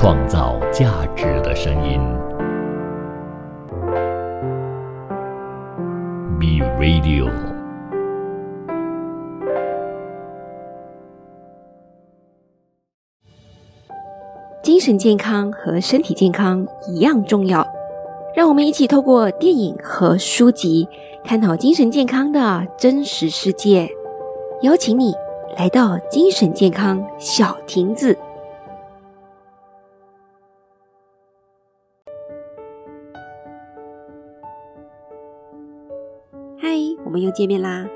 创造价值的声音。Be Radio。精神健康和身体健康一样重要，让我们一起透过电影和书籍，探讨精神健康的真实世界。邀请你来到精神健康小亭子。我们又见面啦！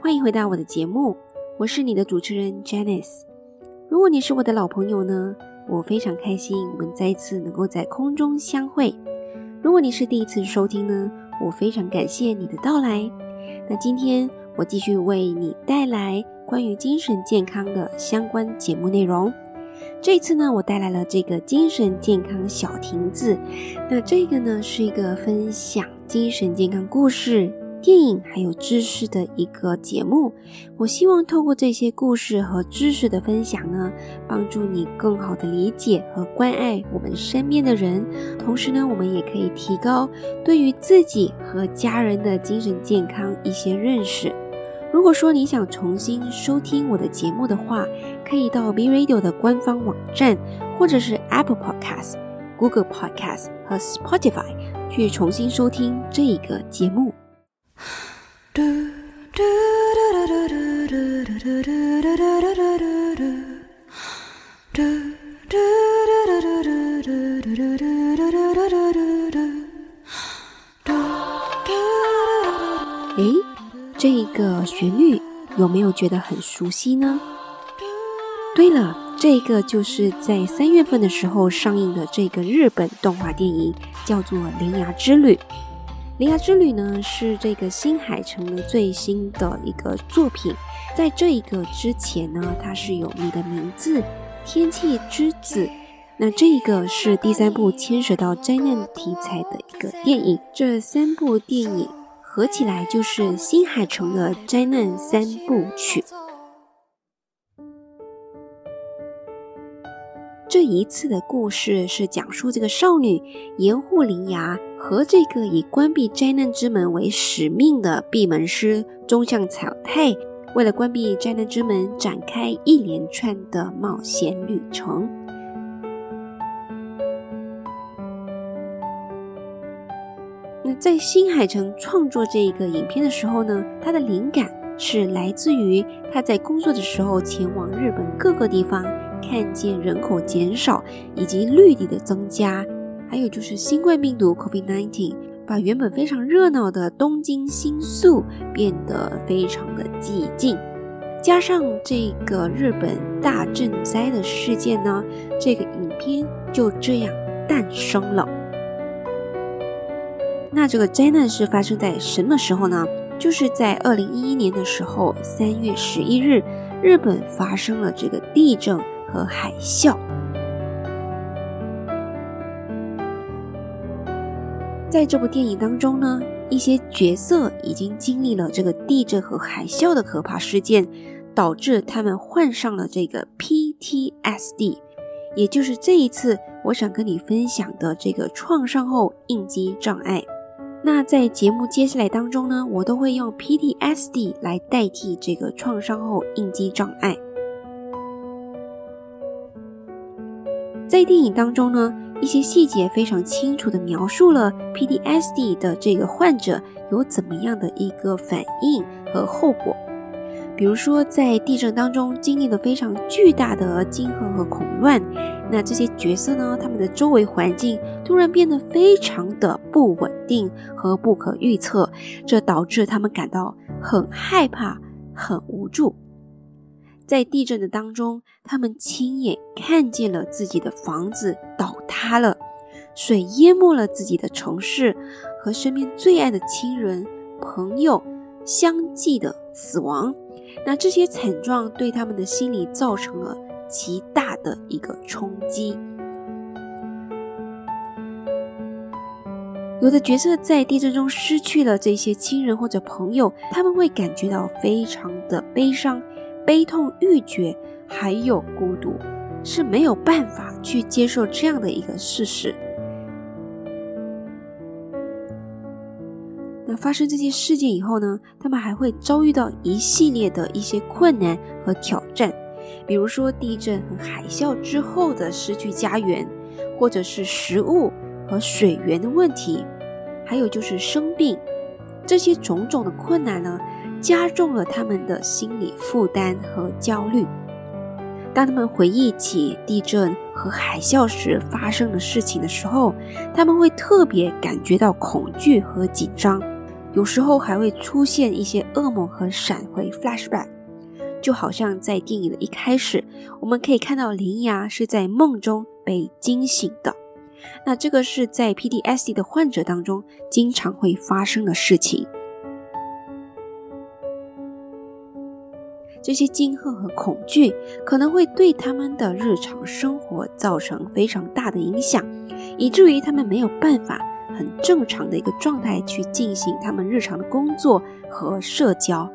欢迎回到我的节目，我是你的主持人 Janice。如果你是我的老朋友呢，我非常开心我们再一次能够在空中相会。如果你是第一次收听呢，我非常感谢你的到来。那今天我继续为你带来关于精神健康的相关节目内容。这次呢，我带来了这个精神健康小亭子。那这个呢，是一个分享精神健康故事。电影还有知识的一个节目，我希望透过这些故事和知识的分享呢，帮助你更好的理解和关爱我们身边的人。同时呢，我们也可以提高对于自己和家人的精神健康一些认识。如果说你想重新收听我的节目的话，可以到 B Radio 的官方网站，或者是 Apple Podcast、Google Podcast 和 Spotify 去重新收听这一个节目。诶，这个旋律有没有觉得很熟悉呢？对了，这个就是在三月份的时候上映的这个日本动画电影，叫做《铃芽之旅》。《铃芽之旅》呢是这个新海诚的最新的一个作品，在这一个之前呢，它是有《你的名字》《天气之子》，那这一个是第三部牵涉到灾难题材的一个电影。这三部电影合起来就是新海诚的灾难三部曲。这一次的故事是讲述这个少女盐护铃芽和这个以关闭灾难之门为使命的闭门师中向草太，为了关闭灾难之门，展开一连串的冒险旅程。那在新海诚创作这个影片的时候呢，他的灵感是来自于他在工作的时候前往日本各个地方。看见人口减少以及绿地的增加，还有就是新冠病毒 （COVID-19） 把原本非常热闹的东京新宿变得非常的寂静，加上这个日本大震灾的事件呢，这个影片就这样诞生了。那这个灾难是发生在什么时候呢？就是在二零一一年的时候，三月十一日，日本发生了这个地震。和海啸，在这部电影当中呢，一些角色已经经历了这个地震和海啸的可怕事件，导致他们患上了这个 PTSD，也就是这一次我想跟你分享的这个创伤后应激障碍。那在节目接下来当中呢，我都会用 PTSD 来代替这个创伤后应激障碍。在电影当中呢，一些细节非常清楚地描述了 PTSD 的这个患者有怎么样的一个反应和后果。比如说，在地震当中经历了非常巨大的惊吓和恐乱，那这些角色呢，他们的周围环境突然变得非常的不稳定和不可预测，这导致他们感到很害怕、很无助。在地震的当中，他们亲眼看见了自己的房子倒塌了，水淹没了自己的城市，和身边最爱的亲人、朋友相继的死亡。那这些惨状对他们的心理造成了极大的一个冲击。有的角色在地震中失去了这些亲人或者朋友，他们会感觉到非常的悲伤。悲痛欲绝，还有孤独。是没有办法去接受这样的一个事实。那发生这些事件以后呢，他们还会遭遇到一系列的一些困难和挑战，比如说地震和海啸之后的失去家园，或者是食物和水源的问题，还有就是生病，这些种种的困难呢，加重了他们的心理负担和焦虑。当他们回忆起地震和海啸时发生的事情的时候，他们会特别感觉到恐惧和紧张。有时候还会出现一些噩梦和闪回 （flashback），就好像在电影的一开始，我们可以看到林芽是在梦中被惊醒的。那这个是在 PTSD 的患者当中经常会发生的事情。这些惊吓和恐惧可能会对他们的日常生活造成非常大的影响，以至于他们没有办法。很正常的一个状态去进行他们日常的工作和社交。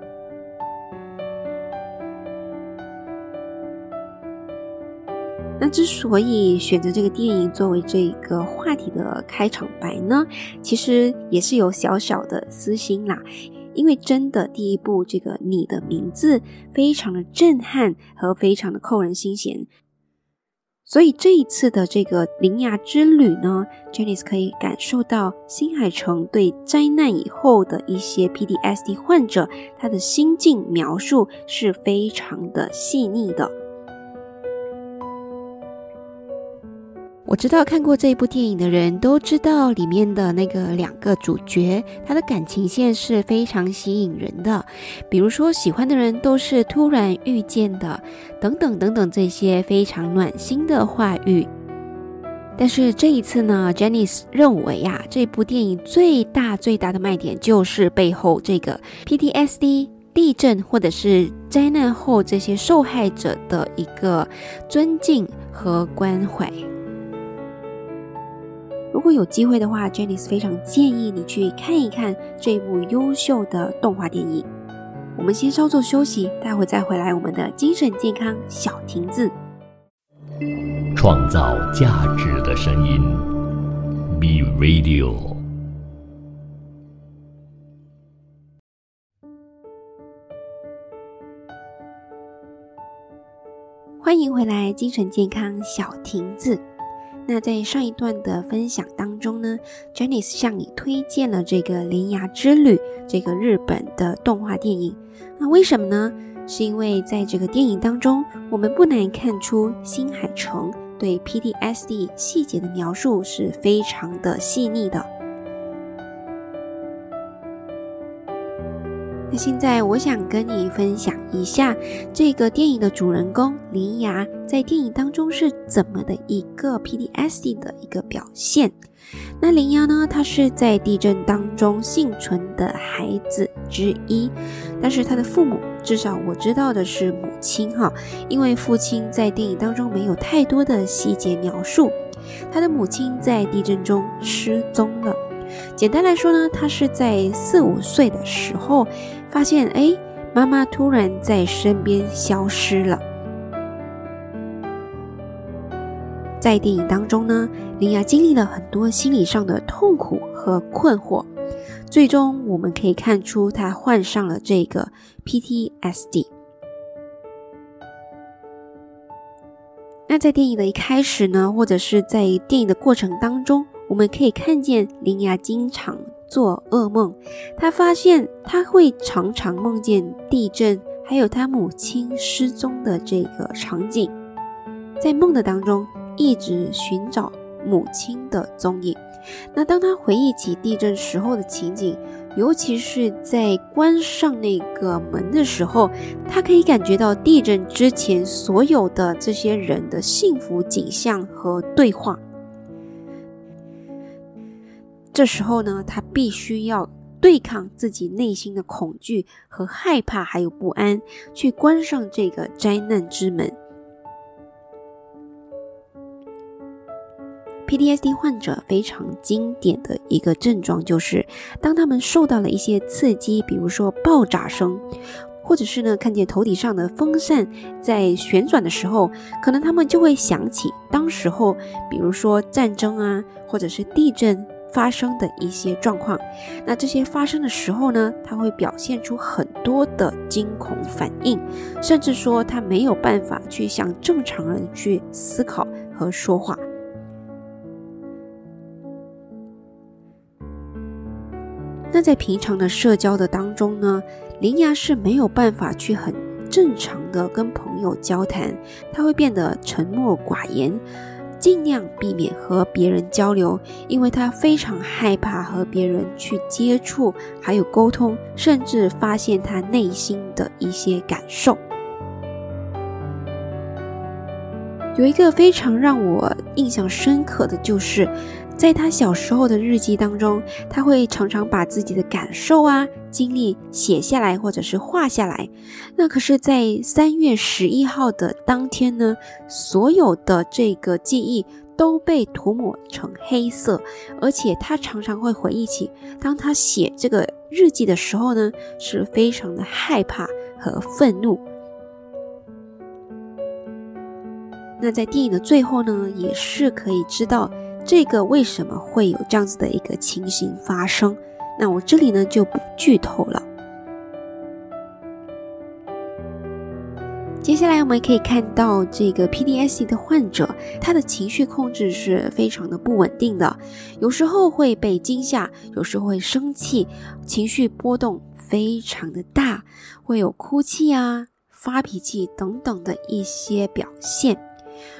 那之所以选择这个电影作为这个话题的开场白呢，其实也是有小小的私心啦。因为真的第一部这个《你的名字》非常的震撼和非常的扣人心弦。所以这一次的这个灵牙之旅呢，Janice 可以感受到新海诚对灾难以后的一些 PDSD 患者他的心境描述是非常的细腻的。我知道看过这一部电影的人都知道里面的那个两个主角，他的感情线是非常吸引人的。比如说喜欢的人都是突然遇见的，等等等等这些非常暖心的话语。但是这一次呢，Janice 认为呀，这部电影最大最大的卖点就是背后这个 PTSD 地震或者是灾难后这些受害者的一个尊敬和关怀。如果有机会的话，Janice 非常建议你去看一看这部优秀的动画电影。我们先稍作休息，待会再回来我们的精神健康小亭子。创造价值的声音，Be Radio。欢迎回来，精神健康小亭子。那在上一段的分享当中呢，Janice 向你推荐了这个《铃芽之旅》这个日本的动画电影。那为什么呢？是因为在这个电影当中，我们不难看出新海诚对 PTSD 细节的描述是非常的细腻的。现在我想跟你分享一下这个电影的主人公林芽在电影当中是怎么的一个 PTSD 的一个表现。那林芽呢，她是在地震当中幸存的孩子之一，但是她的父母，至少我知道的是母亲哈，因为父亲在电影当中没有太多的细节描述，他的母亲在地震中失踪了。简单来说呢，他是在四五岁的时候。发现哎，妈妈突然在身边消失了。在电影当中呢，林雅经历了很多心理上的痛苦和困惑，最终我们可以看出她患上了这个 PTSD。那在电影的一开始呢，或者是在电影的过程当中，我们可以看见林雅经常。做噩梦，他发现他会常常梦见地震，还有他母亲失踪的这个场景，在梦的当中一直寻找母亲的踪影。那当他回忆起地震时候的情景，尤其是在关上那个门的时候，他可以感觉到地震之前所有的这些人的幸福景象和对话。这时候呢，他必须要对抗自己内心的恐惧和害怕，还有不安，去关上这个灾难之门。PTSD 患者非常经典的一个症状就是，当他们受到了一些刺激，比如说爆炸声，或者是呢看见头顶上的风扇在旋转的时候，可能他们就会想起当时候，比如说战争啊，或者是地震。发生的一些状况，那这些发生的时候呢，他会表现出很多的惊恐反应，甚至说他没有办法去像正常人去思考和说话。那在平常的社交的当中呢，林芽是没有办法去很正常的跟朋友交谈，他会变得沉默寡言。尽量避免和别人交流，因为他非常害怕和别人去接触，还有沟通，甚至发现他内心的一些感受。有一个非常让我印象深刻的就是。在他小时候的日记当中，他会常常把自己的感受啊、经历写下来，或者是画下来。那可是，在三月十一号的当天呢，所有的这个记忆都被涂抹成黑色，而且他常常会回忆起，当他写这个日记的时候呢，是非常的害怕和愤怒。那在电影的最后呢，也是可以知道。这个为什么会有这样子的一个情形发生？那我这里呢就不剧透了。接下来我们可以看到这个 PDSD 的患者，他的情绪控制是非常的不稳定的，有时候会被惊吓，有时候会生气，情绪波动非常的大，会有哭泣啊、发脾气等等的一些表现。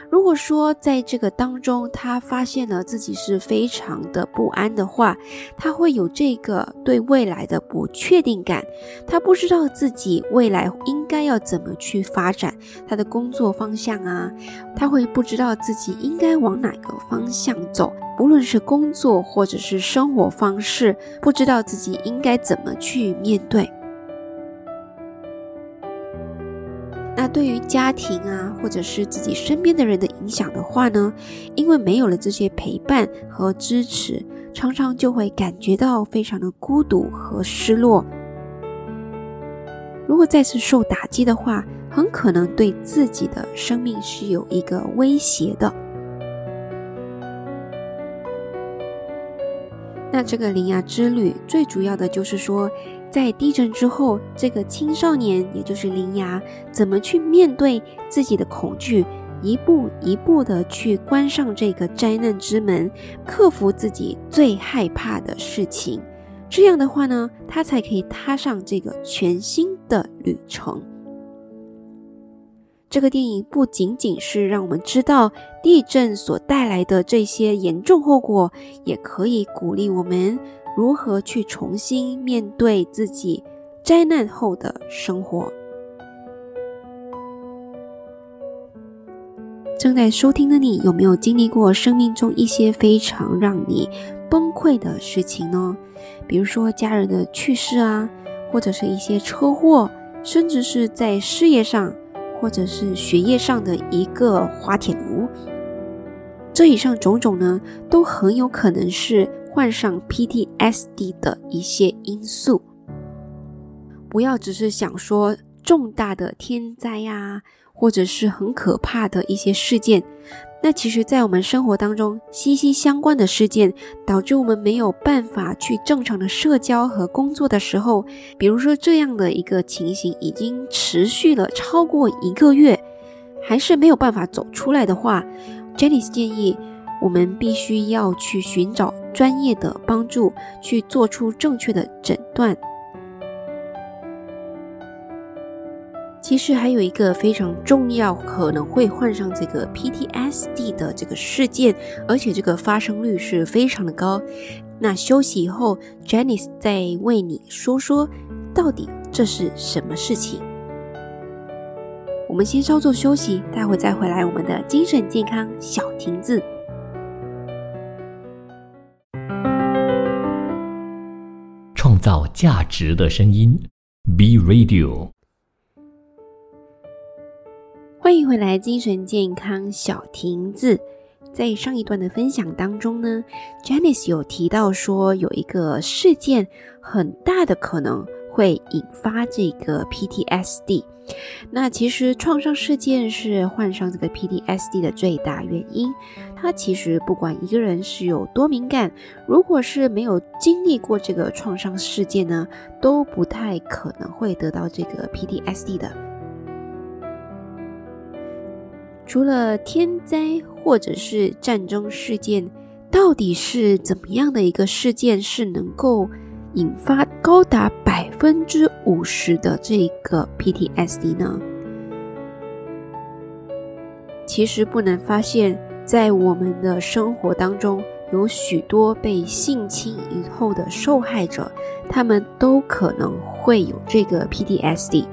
如果说在这个当中，他发现了自己是非常的不安的话，他会有这个对未来的不确定感，他不知道自己未来应该要怎么去发展他的工作方向啊，他会不知道自己应该往哪个方向走，不论是工作或者是生活方式，不知道自己应该怎么去面对。那对于家庭啊，或者是自己身边的人的影响的话呢，因为没有了这些陪伴和支持，常常就会感觉到非常的孤独和失落。如果再次受打击的话，很可能对自己的生命是有一个威胁的。那这个灵牙之旅最主要的就是说。在地震之后，这个青少年，也就是林芽，怎么去面对自己的恐惧，一步一步的去关上这个灾难之门，克服自己最害怕的事情。这样的话呢，他才可以踏上这个全新的旅程。这个电影不仅仅是让我们知道地震所带来的这些严重后果，也可以鼓励我们。如何去重新面对自己灾难后的生活？正在收听的你，有没有经历过生命中一些非常让你崩溃的事情呢？比如说家人的去世啊，或者是一些车祸，甚至是在事业上或者是学业上的一个滑铁卢。这以上种种呢，都很有可能是。患上 PTSD 的一些因素，不要只是想说重大的天灾呀，或者是很可怕的一些事件。那其实，在我们生活当中息息相关的事件，导致我们没有办法去正常的社交和工作的时候，比如说这样的一个情形已经持续了超过一个月，还是没有办法走出来的话，Jenny 建议。我们必须要去寻找专业的帮助，去做出正确的诊断。其实还有一个非常重要，可能会患上这个 PTSD 的这个事件，而且这个发生率是非常的高。那休息以后，Janice 再为你说说，到底这是什么事情。我们先稍作休息，待会再回来我们的精神健康小亭子。造价值的声音，B Radio。欢迎回来，精神健康小亭子。在上一段的分享当中呢，Janice 有提到说，有一个事件很大的可能会引发这个 PTSD。那其实创伤事件是患上这个 PTSD 的最大原因。它其实不管一个人是有多敏感，如果是没有经历过这个创伤事件呢，都不太可能会得到这个 PTSD 的。除了天灾或者是战争事件，到底是怎么样的一个事件是能够引发高达百分之五十的这个 PTSD 呢？其实不难发现，在我们的生活当中，有许多被性侵以后的受害者，他们都可能会有这个 PTSD。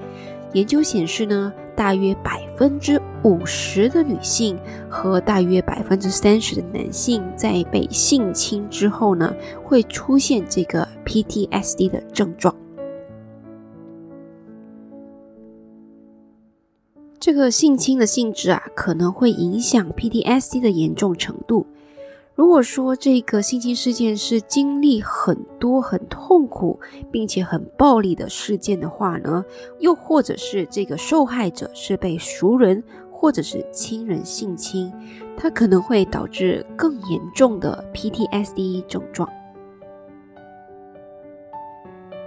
研究显示呢。大约百分之五十的女性和大约百分之三十的男性，在被性侵之后呢，会出现这个 PTSD 的症状。这个性侵的性质啊，可能会影响 PTSD 的严重程度。如果说这个性侵事件是经历很多很痛苦并且很暴力的事件的话呢，又或者是这个受害者是被熟人或者是亲人性侵，它可能会导致更严重的 PTSD 症状。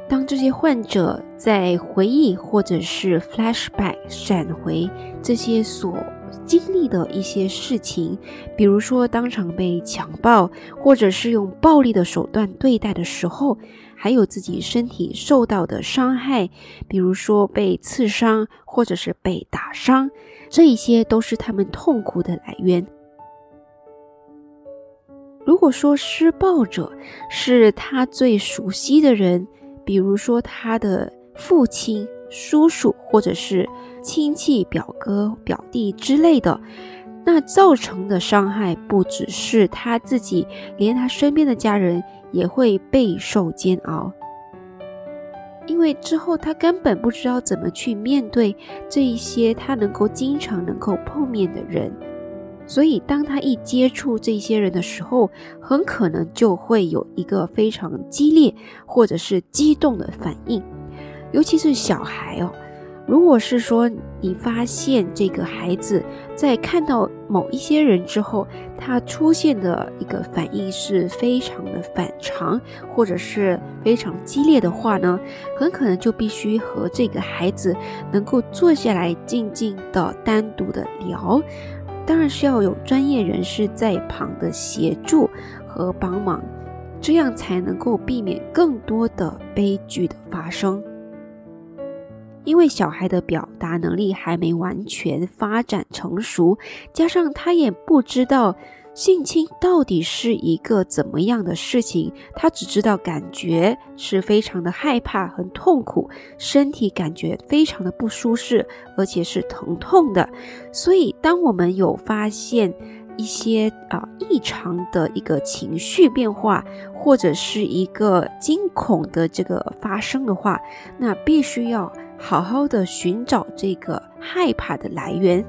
当这些患者在回忆或者是 flashback 闪回这些所经历的一些事情，比如说当场被强暴，或者是用暴力的手段对待的时候，还有自己身体受到的伤害，比如说被刺伤或者是被打伤，这一些都是他们痛苦的来源。如果说施暴者是他最熟悉的人，比如说他的父亲。叔叔或者是亲戚、表哥、表弟之类的，那造成的伤害不只是他自己，连他身边的家人也会备受煎熬。因为之后他根本不知道怎么去面对这一些他能够经常能够碰面的人，所以当他一接触这些人的时候，很可能就会有一个非常激烈或者是激动的反应。尤其是小孩哦，如果是说你发现这个孩子在看到某一些人之后，他出现的一个反应是非常的反常，或者是非常激烈的话呢，很可能就必须和这个孩子能够坐下来静静的单独的聊，当然是要有专业人士在旁的协助和帮忙，这样才能够避免更多的悲剧的发生。因为小孩的表达能力还没完全发展成熟，加上他也不知道性侵到底是一个怎么样的事情，他只知道感觉是非常的害怕、很痛苦，身体感觉非常的不舒适，而且是疼痛的。所以，当我们有发现一些啊异常的一个情绪变化，或者是一个惊恐的这个发生的话，那必须要。好好的寻找这个害怕的来源。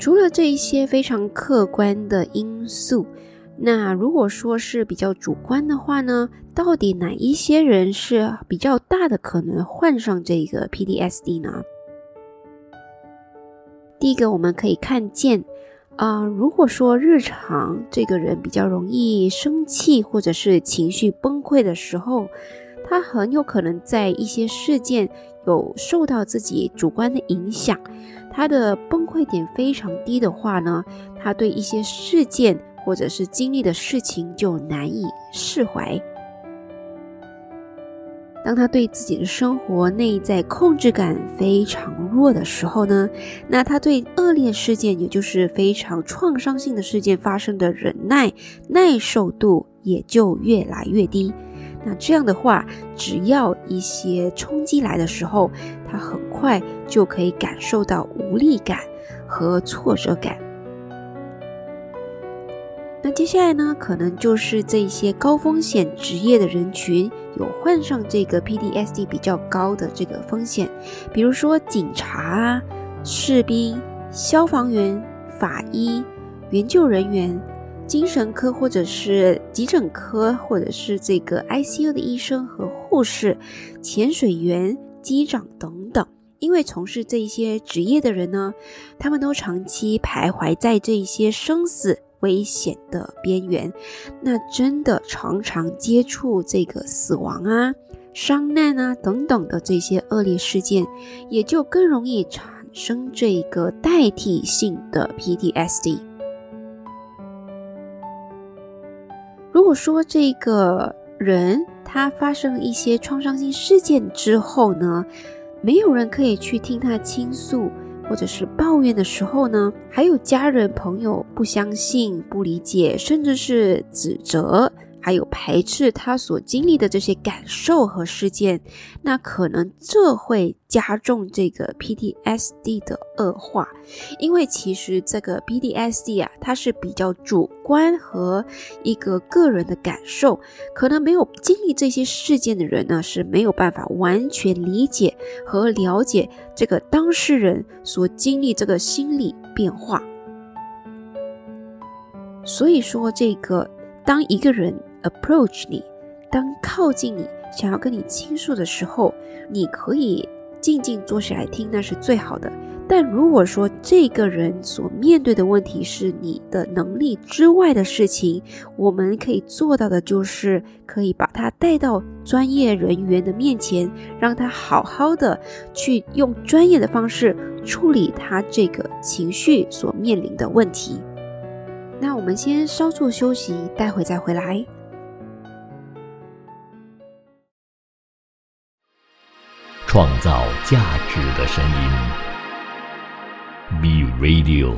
除了这一些非常客观的因素，那如果说是比较主观的话呢？到底哪一些人是比较大的可能患上这个 PDSD 呢？第一个，我们可以看见。啊，如果说日常这个人比较容易生气或者是情绪崩溃的时候，他很有可能在一些事件有受到自己主观的影响，他的崩溃点非常低的话呢，他对一些事件或者是经历的事情就难以释怀。当他对自己的生活内在控制感非常弱的时候呢，那他对恶劣事件，也就是非常创伤性的事件发生的忍耐耐受度也就越来越低。那这样的话，只要一些冲击来的时候，他很快就可以感受到无力感和挫折感。那接下来呢，可能就是这些高风险职业的人群有患上这个 PTSD 比较高的这个风险，比如说警察啊、士兵、消防员、法医、援救人员、精神科或者是急诊科或者是这个 ICU 的医生和护士、潜水员、机长等等。因为从事这些职业的人呢，他们都长期徘徊在这一些生死危险的边缘，那真的常常接触这个死亡啊、伤难啊等等的这些恶劣事件，也就更容易产生这个代替性的 PTSD。如果说这个人他发生一些创伤性事件之后呢？没有人可以去听他倾诉，或者是抱怨的时候呢？还有家人朋友不相信、不理解，甚至是指责。还有排斥他所经历的这些感受和事件，那可能这会加重这个 PTSD 的恶化，因为其实这个 PTSD 啊，它是比较主观和一个个人的感受，可能没有经历这些事件的人呢是没有办法完全理解和了解这个当事人所经历这个心理变化，所以说这个当一个人。Approach 你，当靠近你，想要跟你倾诉的时候，你可以静静坐下来听，那是最好的。但如果说这个人所面对的问题是你的能力之外的事情，我们可以做到的就是可以把他带到专业人员的面前，让他好好的去用专业的方式处理他这个情绪所面临的问题。那我们先稍作休息，待会再回来。创造价值的声音，B Radio。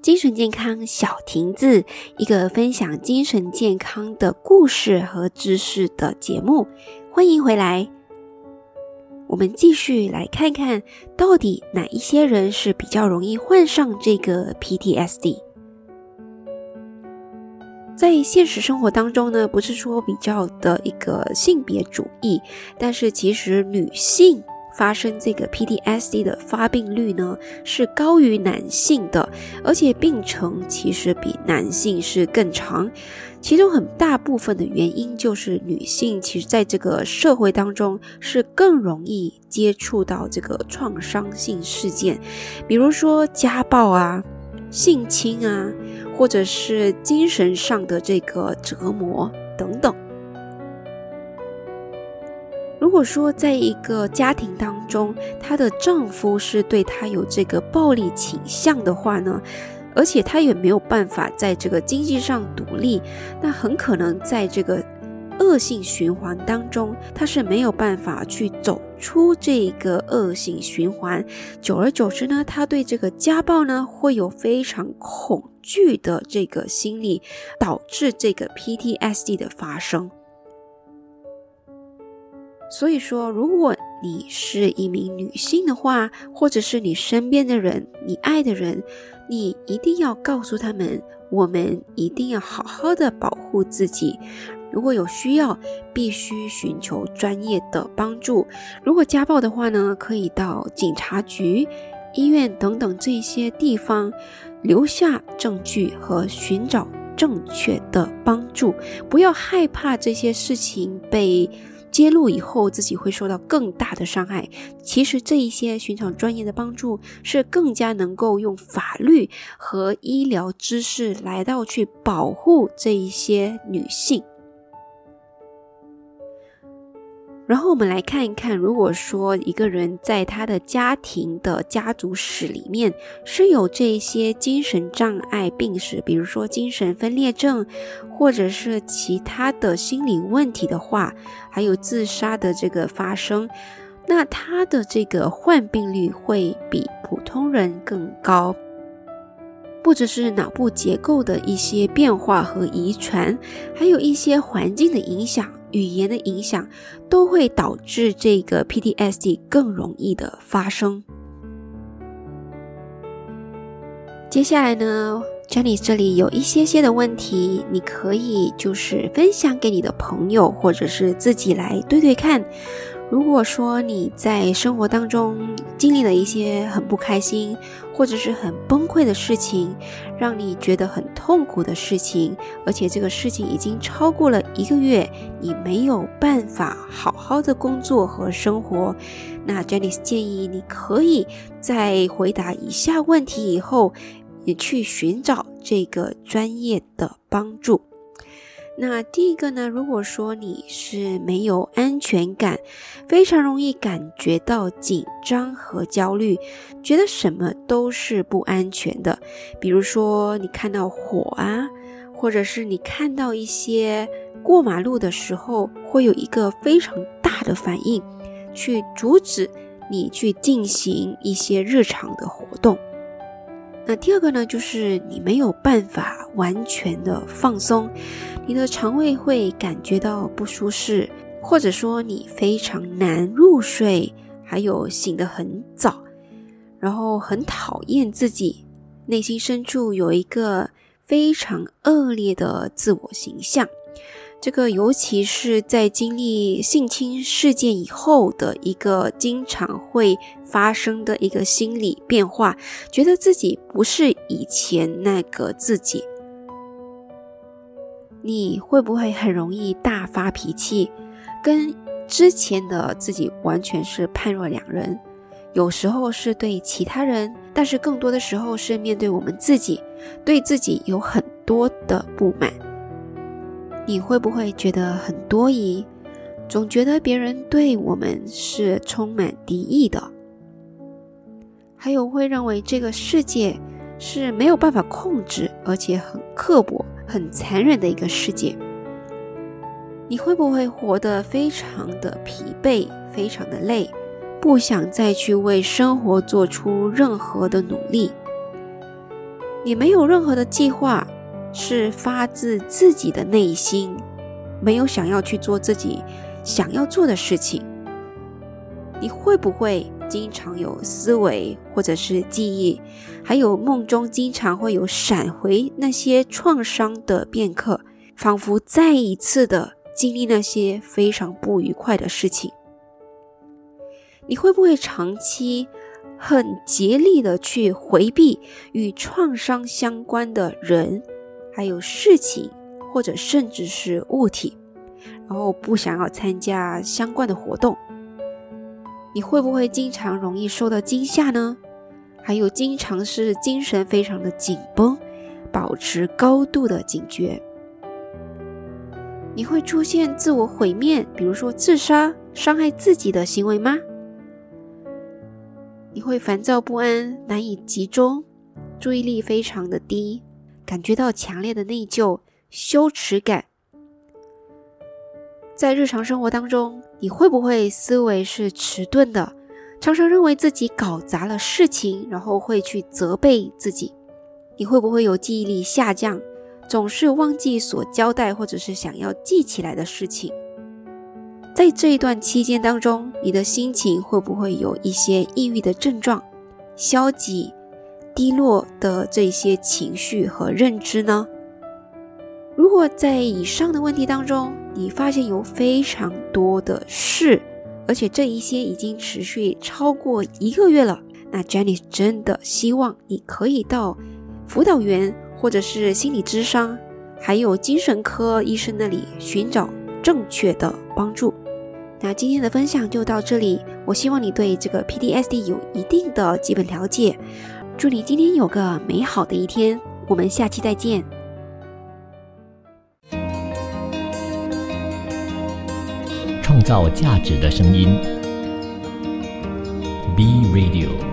精神健康小亭子，一个分享精神健康的故事和知识的节目，欢迎回来。我们继续来看看到底哪一些人是比较容易患上这个 PTSD。在现实生活当中呢，不是说比较的一个性别主义，但是其实女性发生这个 PTSD 的发病率呢是高于男性的，而且病程其实比男性是更长。其中很大部分的原因就是女性其实在这个社会当中是更容易接触到这个创伤性事件，比如说家暴啊、性侵啊。或者是精神上的这个折磨等等。如果说在一个家庭当中，她的丈夫是对她有这个暴力倾向的话呢，而且她也没有办法在这个经济上独立，那很可能在这个。恶性循环当中，他是没有办法去走出这个恶性循环。久而久之呢，他对这个家暴呢会有非常恐惧的这个心理，导致这个 PTSD 的发生。所以说，如果你是一名女性的话，或者是你身边的人、你爱的人，你一定要告诉他们，我们一定要好好的保护自己。如果有需要，必须寻求专业的帮助。如果家暴的话呢，可以到警察局、医院等等这些地方留下证据和寻找正确的帮助。不要害怕这些事情被揭露以后，自己会受到更大的伤害。其实这一些寻找专业的帮助，是更加能够用法律和医疗知识来到去保护这一些女性。然后我们来看一看，如果说一个人在他的家庭的家族史里面是有这些精神障碍病史，比如说精神分裂症，或者是其他的心理问题的话，还有自杀的这个发生，那他的这个患病率会比普通人更高。不只是脑部结构的一些变化和遗传，还有一些环境的影响。语言的影响都会导致这个 PTSD 更容易的发生。接下来呢，Jenny 这里有一些些的问题，你可以就是分享给你的朋友，或者是自己来对对看。如果说你在生活当中经历了一些很不开心，或者是很崩溃的事情，让你觉得很痛苦的事情，而且这个事情已经超过了一个月，你没有办法好好的工作和生活，那 Jenny 建议你可以在回答以下问题以后，也去寻找这个专业的帮助。那第一个呢？如果说你是没有安全感，非常容易感觉到紧张和焦虑，觉得什么都是不安全的。比如说，你看到火啊，或者是你看到一些过马路的时候，会有一个非常大的反应，去阻止你去进行一些日常的活动。那第二个呢，就是你没有办法完全的放松，你的肠胃会感觉到不舒适，或者说你非常难入睡，还有醒得很早，然后很讨厌自己，内心深处有一个非常恶劣的自我形象。这个尤其是在经历性侵事件以后的一个经常会发生的一个心理变化，觉得自己不是以前那个自己。你会不会很容易大发脾气，跟之前的自己完全是判若两人？有时候是对其他人，但是更多的时候是面对我们自己，对自己有很多的不满。你会不会觉得很多疑，总觉得别人对我们是充满敌意的？还有会认为这个世界是没有办法控制，而且很刻薄、很残忍的一个世界？你会不会活得非常的疲惫、非常的累，不想再去为生活做出任何的努力？你没有任何的计划。是发自自己的内心，没有想要去做自己想要做的事情。你会不会经常有思维或者是记忆，还有梦中经常会有闪回那些创伤的片刻，仿佛再一次的经历那些非常不愉快的事情？你会不会长期很竭力的去回避与创伤相关的人？还有事情，或者甚至是物体，然后不想要参加相关的活动，你会不会经常容易受到惊吓呢？还有经常是精神非常的紧绷，保持高度的警觉。你会出现自我毁灭，比如说自杀、伤害自己的行为吗？你会烦躁不安，难以集中，注意力非常的低。感觉到强烈的内疚、羞耻感，在日常生活当中，你会不会思维是迟钝的？常常认为自己搞砸了事情，然后会去责备自己。你会不会有记忆力下降，总是忘记所交代或者是想要记起来的事情？在这一段期间当中，你的心情会不会有一些抑郁的症状、消极？低落的这些情绪和认知呢？如果在以上的问题当中，你发现有非常多的事，而且这一些已经持续超过一个月了，那 Jenny 真的希望你可以到辅导员或者是心理咨商，还有精神科医生那里寻找正确的帮助。那今天的分享就到这里，我希望你对这个 PTSD 有一定的基本了解。祝你今天有个美好的一天，我们下期再见。创造价值的声音，B Radio。